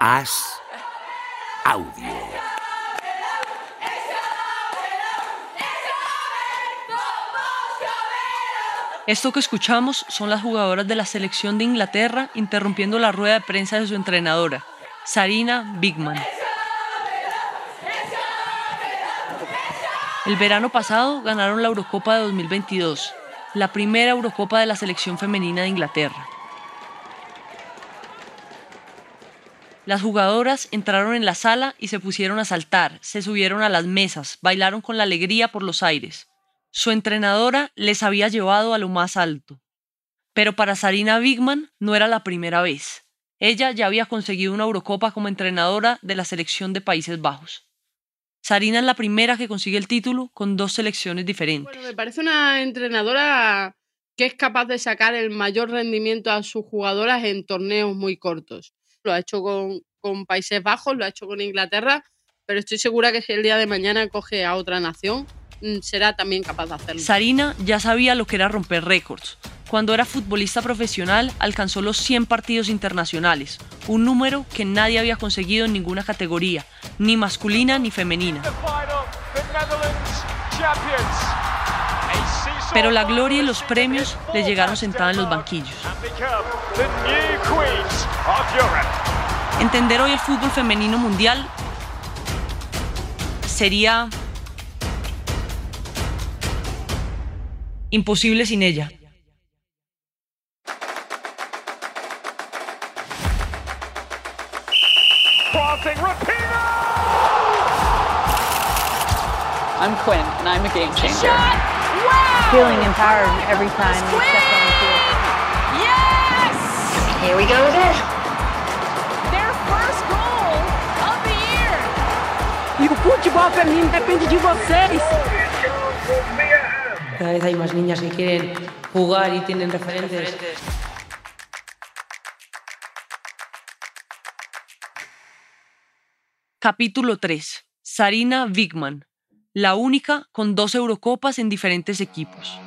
As Audio. Esto que escuchamos son las jugadoras de la selección de Inglaterra interrumpiendo la rueda de prensa de su entrenadora, Sarina Bigman. El verano pasado ganaron la Eurocopa de 2022, la primera Eurocopa de la selección femenina de Inglaterra. Las jugadoras entraron en la sala y se pusieron a saltar, se subieron a las mesas, bailaron con la alegría por los aires. Su entrenadora les había llevado a lo más alto. Pero para Sarina Bigman no era la primera vez. Ella ya había conseguido una Eurocopa como entrenadora de la selección de Países Bajos. Sarina es la primera que consigue el título con dos selecciones diferentes. Me parece una entrenadora que es capaz de sacar el mayor rendimiento a sus jugadoras en torneos muy cortos. Lo ha hecho con, con Países Bajos, lo ha hecho con Inglaterra, pero estoy segura que si el día de mañana coge a otra nación, mm, será también capaz de hacerlo. Sarina ya sabía lo que era romper récords. Cuando era futbolista profesional alcanzó los 100 partidos internacionales, un número que nadie había conseguido en ninguna categoría, ni masculina ni femenina. Pero la gloria y los premios le llegaron sentada en los banquillos. Entender hoy el fútbol femenino mundial sería imposible sin ella. I'm Quinn, and I'm a game changer. feeling empowered every time we step on the field. Yes! Here we go again. Futebol feminino depende de vocês. Cada vez hay más niñas que quieren jugar y tienen referentes. Capítulo 3. Sarina Wigman, la única con dos Eurocopas en diferentes equipos.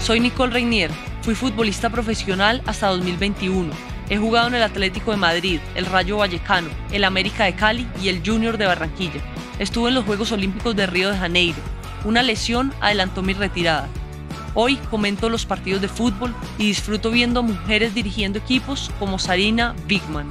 Soy Nicole Reinier, fui futbolista profesional hasta 2021. He jugado en el Atlético de Madrid, el Rayo Vallecano, el América de Cali y el Junior de Barranquilla. Estuve en los Juegos Olímpicos de Río de Janeiro. Una lesión adelantó mi retirada. Hoy comento los partidos de fútbol y disfruto viendo mujeres dirigiendo equipos como Sarina Bigman.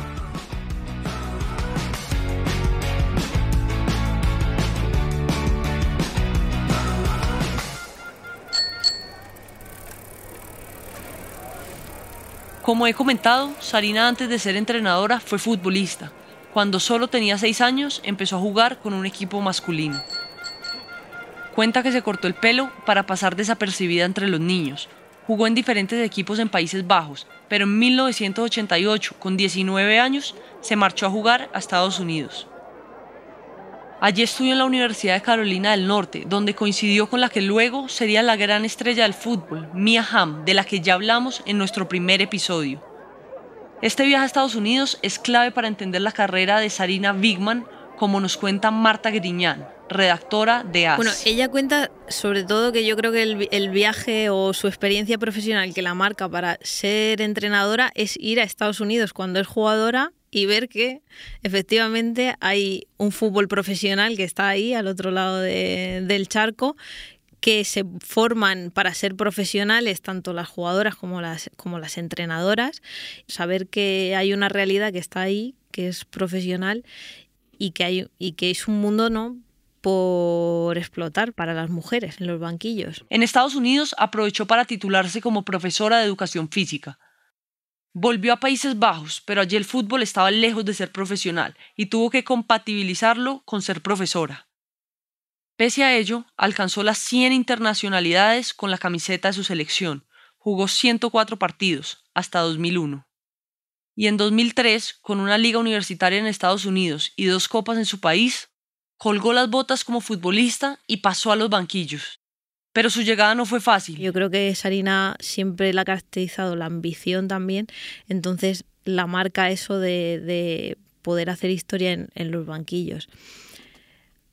Como he comentado, Sarina antes de ser entrenadora fue futbolista. Cuando solo tenía 6 años empezó a jugar con un equipo masculino. Cuenta que se cortó el pelo para pasar desapercibida entre los niños. Jugó en diferentes equipos en Países Bajos, pero en 1988, con 19 años, se marchó a jugar a Estados Unidos. Allí estudió en la Universidad de Carolina del Norte, donde coincidió con la que luego sería la gran estrella del fútbol, Mia Hamm, de la que ya hablamos en nuestro primer episodio. Este viaje a Estados Unidos es clave para entender la carrera de Sarina Bigman, como nos cuenta Marta Griñán, redactora de AS. Bueno, ella cuenta sobre todo que yo creo que el, el, viaje o su experiencia profesional que la marca para ser entrenadora es ir a Estados Unidos cuando es jugadora y ver que efectivamente hay un fútbol profesional que está ahí al otro lado de, del charco que se forman para ser profesionales tanto las jugadoras como las como las entrenadoras saber que hay una realidad que está ahí que es profesional y que hay y que es un mundo no por explotar para las mujeres en los banquillos. En Estados Unidos aprovechó para titularse como profesora de educación física. Volvió a Países Bajos, pero allí el fútbol estaba lejos de ser profesional y tuvo que compatibilizarlo con ser profesora. Pese a ello, alcanzó las 100 internacionalidades con la camiseta de su selección, jugó 104 partidos hasta 2001. Y en 2003, con una liga universitaria en Estados Unidos y dos copas en su país, colgó las botas como futbolista y pasó a los banquillos. Pero su llegada no fue fácil. Yo creo que Sarina siempre la ha caracterizado la ambición también, entonces la marca eso de, de poder hacer historia en, en, los banquillos.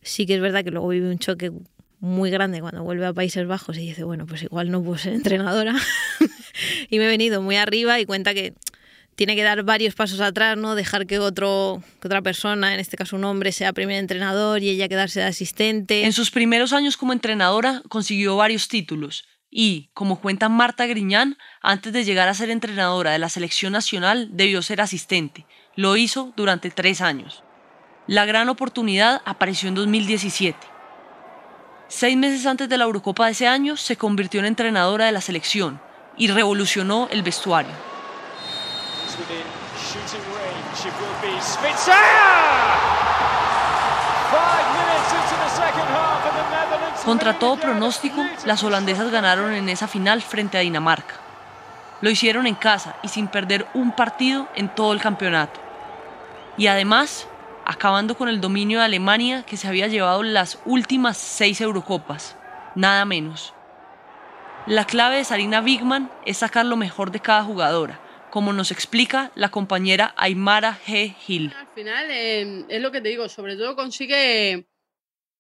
Sí que es verdad que luego vive un choque muy grande cuando vuelve a Países Bajos y dice, bueno, pues igual no puedo ser entrenadora. y me he venido muy arriba y cuenta que tiene que dar varios pasos atrás, ¿no? Dejar que otro que otra persona, en este caso un hombre, sea primer entrenador y ella quedarse de asistente. En sus primeros años como entrenadora consiguió varios títulos y, como cuenta Marta Griñán, antes de llegar a ser entrenadora de la selección nacional debió ser asistente. Lo hizo durante tres años. La gran oportunidad apareció en 2017. Seis meses antes de la Eurocopa de ese año se convirtió en entrenadora de la selección y revolucionó el vestuario. Contra todo pronóstico, las holandesas ganaron en esa final frente a Dinamarca. Lo hicieron en casa y sin perder un partido en todo el campeonato. Y además, acabando con el dominio de Alemania que se había llevado las últimas seis Eurocopas, nada menos. La clave de Sarina Bigman es sacar lo mejor de cada jugadora, como nos explica la compañera Aymara G. Hill. Al final, eh, es lo que te digo, sobre todo consigue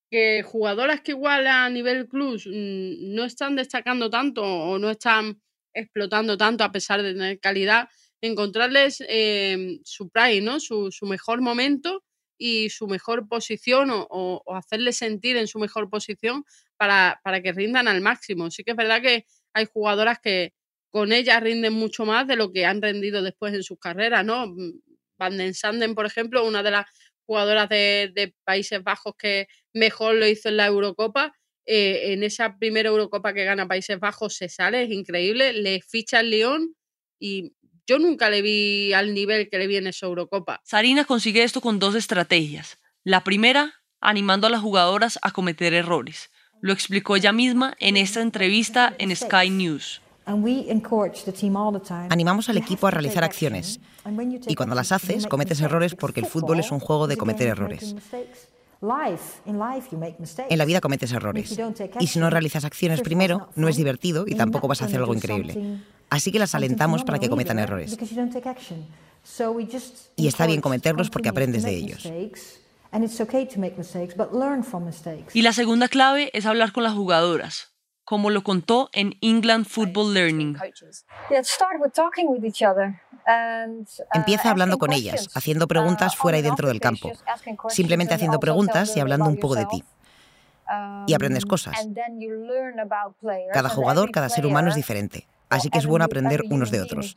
que jugadoras que igual a nivel club mm, no están destacando tanto o no están explotando tanto a pesar de tener calidad, encontrarles eh, su prime, ¿no? Su, su, mejor momento y su mejor posición o, o, hacerles sentir en su mejor posición para, para, que rindan al máximo. Sí que es verdad que hay jugadoras que con ellas rinden mucho más de lo que han rendido después en sus carreras, ¿no? Mm, Van den Sanden, por ejemplo, una de las jugadoras de, Países Bajos que mejor lo hizo en la Eurocopa. Eh, en esa primera Eurocopa que gana Países Bajos se sale, es increíble, le ficha el León y yo nunca le vi al nivel que le vi en esa Eurocopa. Sarina consigue esto con dos estrategias. La primera, animando a las jugadoras a cometer errores. Lo explicó ella misma en esta entrevista en Sky News. Animamos al equipo a realizar acciones. Y cuando las haces cometes errores porque el fútbol es un juego de cometer errores. En la vida cometes errores. Y si no realizas acciones primero no es divertido y tampoco vas a hacer algo increíble. Así que las alentamos para que cometan errores. Y está bien cometerlos porque aprendes de ellos. Y la segunda clave es hablar con las jugadoras, como lo contó en England Football Learning. Empieza hablando con ellas, haciendo preguntas fuera y dentro del campo, simplemente haciendo preguntas y hablando un poco de ti. Y aprendes cosas. Cada jugador, cada ser humano es diferente, así que es bueno aprender unos de otros.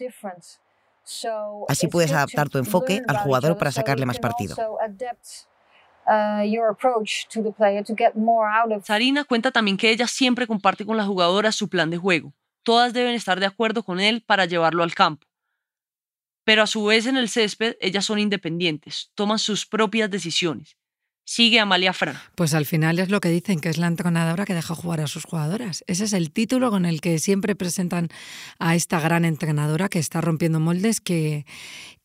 Así puedes adaptar tu enfoque al jugador para sacarle más partido. Sarina cuenta también que ella siempre comparte con las jugadoras su plan de juego. Todas deben estar de acuerdo con él para llevarlo al campo. Pero a su vez en el césped ellas son independientes, toman sus propias decisiones. Sigue Amalia Fra. Pues al final es lo que dicen, que es la entrenadora que deja jugar a sus jugadoras. Ese es el título con el que siempre presentan a esta gran entrenadora que está rompiendo moldes, que,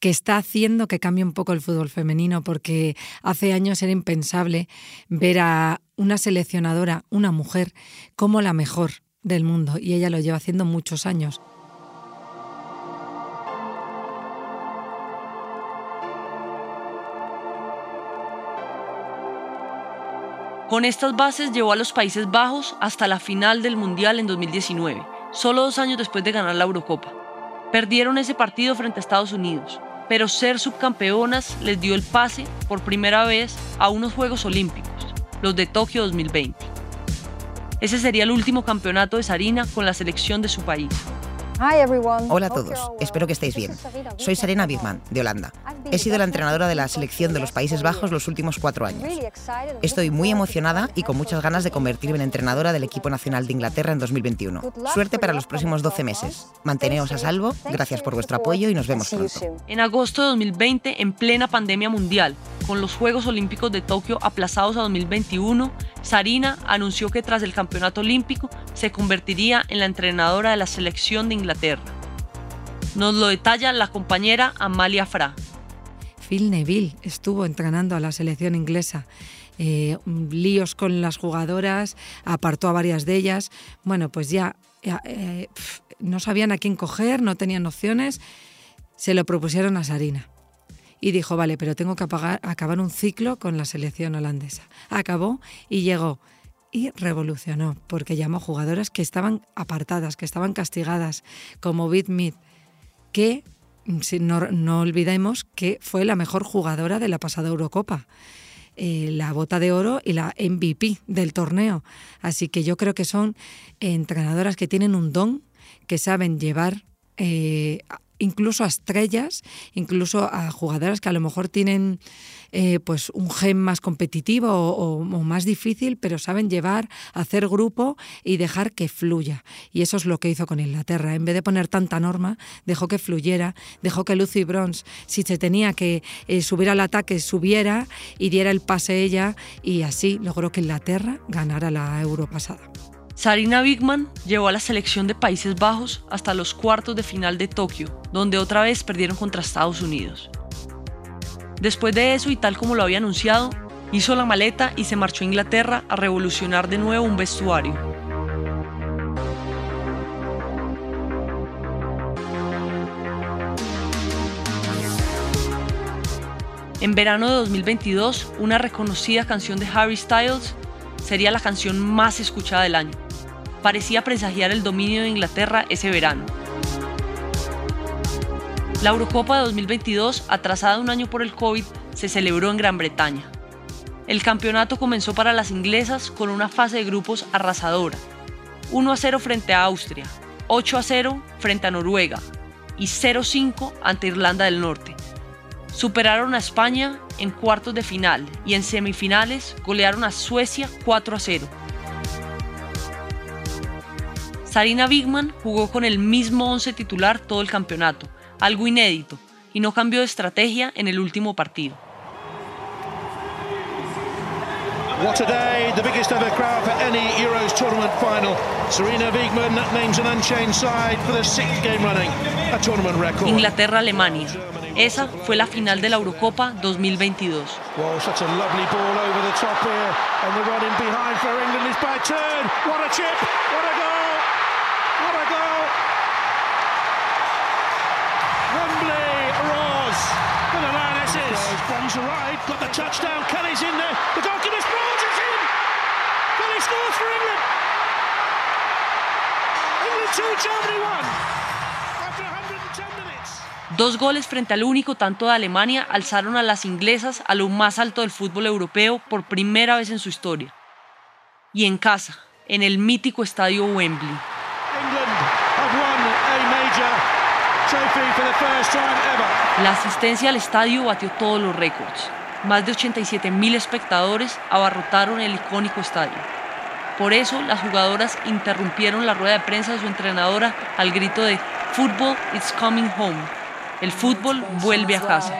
que está haciendo que cambie un poco el fútbol femenino, porque hace años era impensable ver a una seleccionadora, una mujer, como la mejor del mundo, y ella lo lleva haciendo muchos años. Con estas bases llevó a los Países Bajos hasta la final del Mundial en 2019, solo dos años después de ganar la Eurocopa. Perdieron ese partido frente a Estados Unidos, pero ser subcampeonas les dio el pase por primera vez a unos Juegos Olímpicos, los de Tokio 2020. Ese sería el último campeonato de Sarina con la selección de su país. Hola a todos, espero que estéis bien. Soy Serena Bigman, de Holanda. He sido la entrenadora de la selección de los Países Bajos los últimos cuatro años. Estoy muy emocionada y con muchas ganas de convertirme en entrenadora del equipo nacional de Inglaterra en 2021. Suerte para los próximos 12 meses. Manteneos a salvo, gracias por vuestro apoyo y nos vemos pronto. En agosto de 2020, en plena pandemia mundial, con los Juegos Olímpicos de Tokio aplazados a 2021, Sarina anunció que tras el campeonato olímpico se convertiría en la entrenadora de la selección de Inglaterra. Nos lo detalla la compañera Amalia Fra. Phil Neville estuvo entrenando a la selección inglesa. Eh, líos con las jugadoras, apartó a varias de ellas. Bueno, pues ya eh, no sabían a quién coger, no tenían opciones. Se lo propusieron a Sarina y dijo, vale, pero tengo que acabar un ciclo con la selección holandesa. Acabó y llegó y revolucionó, porque llamó jugadoras que estaban apartadas, que estaban castigadas, como Bit Mead, que no, no olvidemos que fue la mejor jugadora de la pasada Eurocopa. Eh, la bota de oro y la MVP del torneo. Así que yo creo que son entrenadoras que tienen un don, que saben llevar eh, incluso a estrellas, incluso a jugadoras que a lo mejor tienen eh, pues un gen más competitivo o, más difícil, pero saben llevar, hacer grupo y dejar que fluya. Y eso es lo que hizo con Inglaterra. En vez de poner tanta norma, dejó que fluyera, dejó que Lucy Bronze, si se tenía que eh, subir al ataque, subiera y diera el pase ella y así logró que Inglaterra ganara la Euro pasada. Sarina Bigman llevó a la selección de Países Bajos hasta los cuartos de final de Tokio, donde otra vez perdieron contra Estados Unidos. Después de eso, y tal como lo había anunciado, hizo la maleta y se marchó a Inglaterra a revolucionar de nuevo un vestuario. En verano de 2022, una reconocida canción de Harry Styles sería la canción más escuchada del año. Parecía presagiar el dominio de Inglaterra ese verano. La Eurocopa de 2022, atrasada un año por el COVID, se celebró en Gran Bretaña. El campeonato comenzó para las inglesas con una fase de grupos arrasadora. 1 a 0 frente a Austria, 8 a 0 frente a Noruega y 0-5 ante Irlanda del Norte. Superaron a España en cuartos de final y en semifinales golearon a Suecia 4 a 0. Sarina Bigman jugó con el mismo 11 titular todo el campeonato, algo inédito, y no cambió de estrategia en el último partido. What a day, the biggest ever crowd for any Euros tournament final. Serena Wigman names an unchanged side for the sixth game running, a tournament record. Inglaterra-Alemania. Esa fue la final de la Eurocopa 2022. Wow, such a lovely ball over the top here, and the running behind for England is by turn. What a chip! What a goal! For the Lionesses. Bombs arrive, got the touchdown. Kelly's in there. The goalkeeper's ball is in. Kelly scores for England. England 2, Germany 1. Dos goles frente al único tanto de Alemania alzaron a las inglesas a lo más alto del fútbol europeo por primera vez en su historia. Y en casa, en el mítico estadio Wembley. La asistencia al estadio batió todos los récords. Más de 87 mil espectadores abarrotaron el icónico estadio. Por eso, las jugadoras interrumpieron la rueda de prensa de su entrenadora al grito de Football is coming home el fútbol vuelve a casa.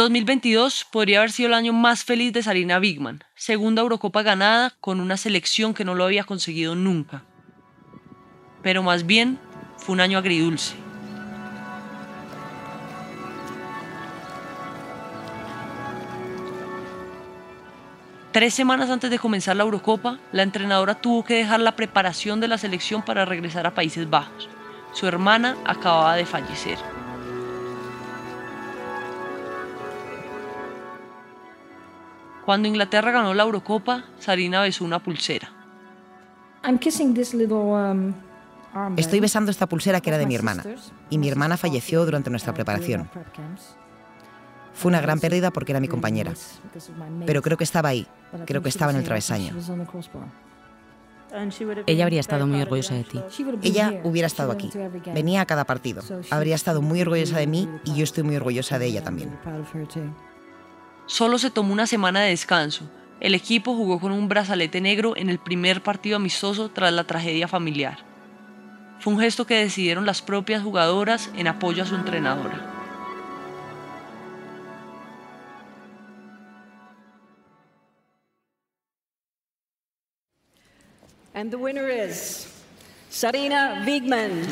2022 podría haber sido el año más feliz de Sarina Bigman, segunda Eurocopa ganada con una selección que no lo había conseguido nunca. Pero más bien fue un año agridulce. Tres semanas antes de comenzar la Eurocopa, la entrenadora tuvo que dejar la preparación de la selección para regresar a Países Bajos. Su hermana acababa de fallecer. Cuando Inglaterra ganó la Eurocopa, Sarina besó una pulsera. Um, Estoy besando esta pulsera que era de mi hermana, y mi hermana falleció durante nuestra preparación. Fue una gran pérdida porque era mi compañera, pero creo que estaba ahí, creo que estaba en el travesaño. Ella habría estado muy orgullosa de ti. Ella hubiera estado aquí. Venía a cada partido. Habría estado muy orgullosa de mí y yo estoy muy orgullosa de ella también. Solo se tomó una semana de descanso. El equipo jugó con un brazalete negro en el primer partido amistoso tras la tragedia familiar. Fue un gesto que decidieron las propias jugadoras en apoyo a su entrenadora. And the winner is Sarina Wigman.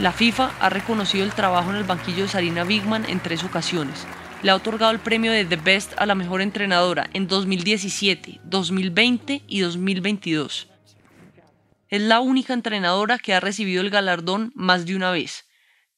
La FIFA ha reconocido el trabajo en el banquillo de Sarina Bigman en tres ocasiones. Le ha otorgado el premio de The Best a la mejor entrenadora en 2017, 2020 y 2022. Es la única entrenadora que ha recibido el galardón más de una vez.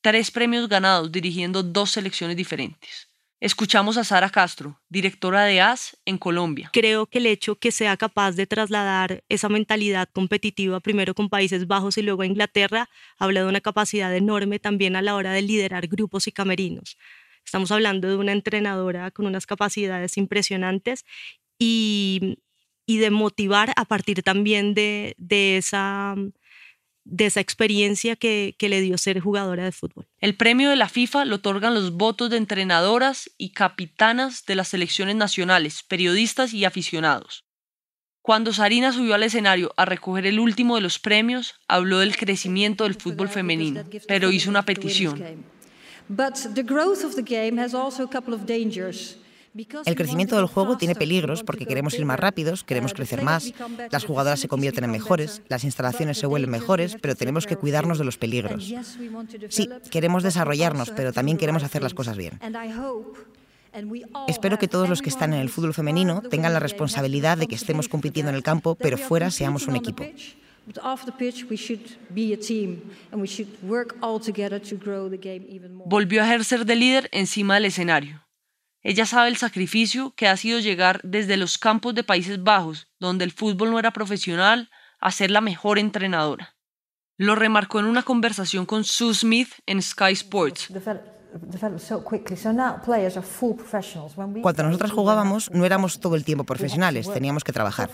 Tres premios ganados dirigiendo dos selecciones diferentes. Escuchamos a Sara Castro, directora de AS en Colombia. Creo que el hecho que sea capaz de trasladar esa mentalidad competitiva primero con Países Bajos y luego a Inglaterra habla de una capacidad enorme también a la hora de liderar grupos y camerinos. Estamos hablando de una entrenadora con unas capacidades impresionantes y, de motivar a partir también de, de esa de esa experiencia que, le dio ser jugadora de fútbol. El premio de la FIFA lo otorgan los votos de entrenadoras y capitanas de las selecciones nacionales, periodistas y aficionados. Cuando Sarina subió al escenario a recoger el último de los premios, habló del crecimiento del fútbol femenino, pero hizo una petición. El crecimiento del juego tiene peligros porque queremos ir más rápidos, queremos crecer más, las jugadoras se convierten en mejores, las instalaciones se vuelven mejores, pero tenemos que cuidarnos de los peligros. Sí, queremos desarrollarnos, pero también queremos hacer las cosas bien. Espero que todos los que están en el fútbol femenino tengan la responsabilidad de que estemos compitiendo en el campo, pero fuera seamos un equipo. Volvió a ejercer de líder encima del escenario. Ella sabe el sacrificio que ha sido llegar desde los campos de Países Bajos, donde el fútbol no era profesional, a ser la mejor entrenadora. Lo remarcó en una conversación con Sue Smith en Sky Sports. Cuando nosotras jugábamos no éramos todo el tiempo profesionales, teníamos que trabajar.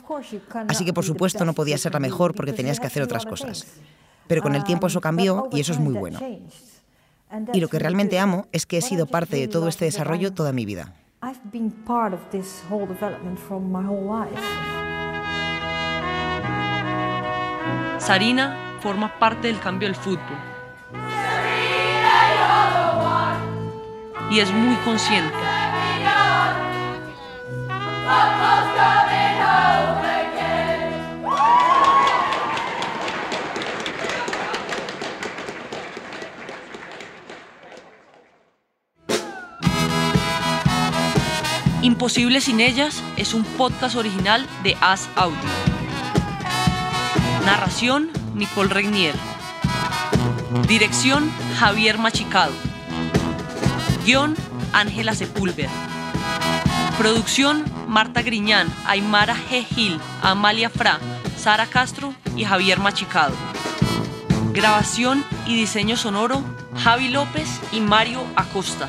Así que por supuesto no podía ser la mejor porque tenías que hacer otras cosas. Pero con el tiempo eso cambió y eso es muy bueno. Y lo que realmente amo es que he sido parte de todo este desarrollo toda mi vida. Sarina forma parte del cambio del fútbol. Y es muy consciente. Imposible sin ellas es un podcast original de As Audio. Narración Nicole Regnier. Dirección Javier Machicado. Guión Ángela Sepúlveda. Producción Marta Griñán, Aymara G. Gil, Amalia Fra, Sara Castro y Javier Machicado. Grabación y diseño sonoro Javi López y Mario Acosta.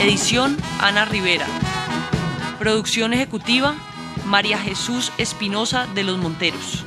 Edición Ana Rivera. Producción ejecutiva María Jesús Espinosa de los Monteros.